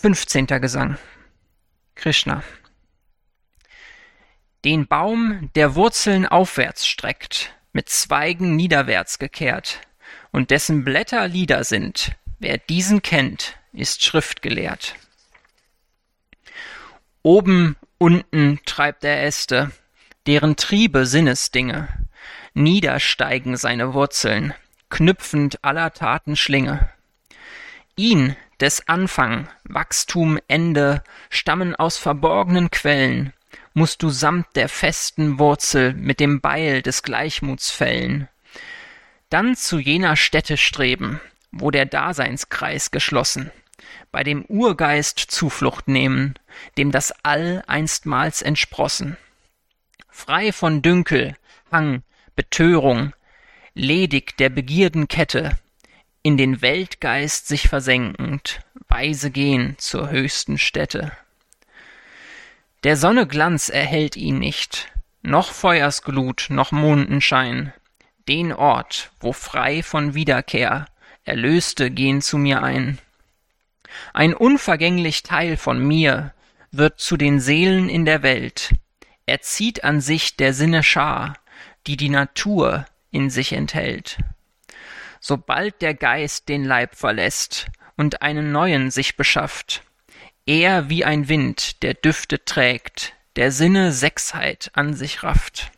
Fünfzehnter Gesang Krishna Den Baum, der Wurzeln aufwärts streckt, mit Zweigen niederwärts gekehrt, und dessen Blätter Lieder sind, wer diesen kennt, ist schriftgelehrt. Oben, unten treibt er Äste, deren Triebe Sinnesdinge, niedersteigen seine Wurzeln, knüpfend aller Taten Schlinge. Ihn, des Anfang, Wachstum, Ende, stammen aus verborgenen Quellen, musst du samt der festen Wurzel mit dem Beil des Gleichmuts fällen. Dann zu jener Stätte streben, wo der Daseinskreis geschlossen, bei dem Urgeist Zuflucht nehmen, dem das All einstmals entsprossen. Frei von Dünkel, Hang, Betörung, ledig der Begierden Kette, in den Weltgeist sich versenkend, weise gehn zur höchsten Stätte. Der Sonne Glanz erhellt ihn nicht, noch Feuersglut, noch Mondenschein, den Ort, wo frei von Wiederkehr Erlöste gehn zu mir ein. Ein unvergänglich Teil von mir wird zu den Seelen in der Welt, er zieht an sich der Sinne Schar, die die Natur in sich enthält sobald der Geist den Leib verlässt und einen neuen sich beschafft, er wie ein Wind, der Düfte trägt, der Sinne Sechsheit an sich rafft.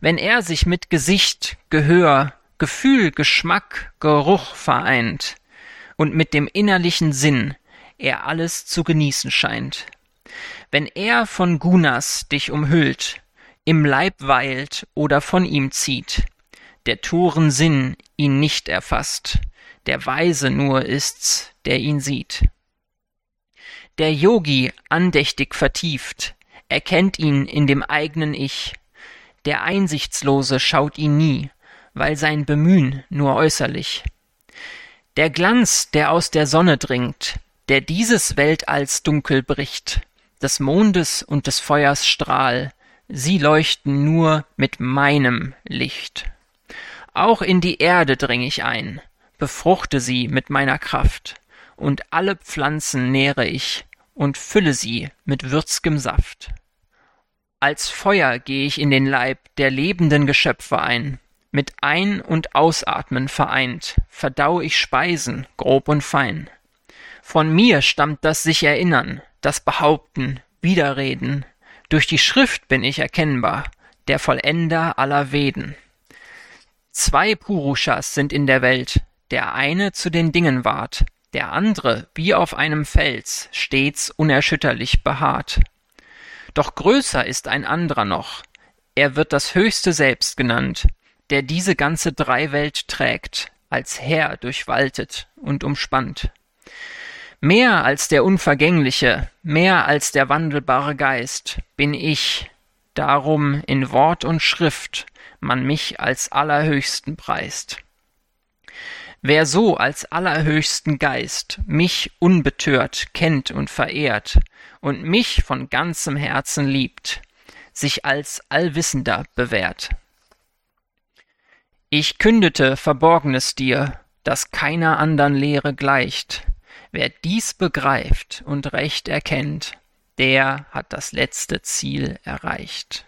Wenn er sich mit Gesicht, Gehör, Gefühl, Geschmack, Geruch vereint und mit dem innerlichen Sinn er alles zu genießen scheint, wenn er von Gunas dich umhüllt, im Leib weilt oder von ihm zieht, der Toren Sinn ihn nicht erfasst, der Weise nur ist's, der ihn sieht. Der Yogi, andächtig vertieft, erkennt ihn in dem eignen Ich, der Einsichtslose schaut ihn nie, weil sein Bemühen nur äußerlich. Der Glanz, der aus der Sonne dringt, der dieses Weltalls dunkel bricht, des Mondes und des Feuers Strahl, sie leuchten nur mit meinem Licht. Auch in die Erde dring ich ein, befruchte sie mit meiner Kraft, und alle Pflanzen nähre ich und fülle sie mit würz'gem Saft. Als Feuer geh ich in den Leib der lebenden Geschöpfe ein, mit Ein- und Ausatmen vereint, verdau ich Speisen, grob und fein. Von mir stammt das sich Erinnern, das Behaupten, Widerreden, durch die Schrift bin ich erkennbar, der Vollender aller Veden. Zwei Purushas sind in der Welt, der eine zu den Dingen ward, der andre wie auf einem Fels stets unerschütterlich beharrt. Doch größer ist ein andrer noch, er wird das höchste Selbst genannt, der diese ganze Dreiwelt trägt, als Herr durchwaltet und umspannt. Mehr als der Unvergängliche, mehr als der wandelbare Geist bin ich, darum in Wort und Schrift man mich als Allerhöchsten preist. Wer so als allerhöchsten Geist mich unbetört kennt und verehrt und mich von ganzem Herzen liebt, sich als Allwissender bewährt. Ich kündete Verborgnes dir, das keiner andern Lehre gleicht. Wer dies begreift und recht erkennt, der hat das letzte Ziel erreicht.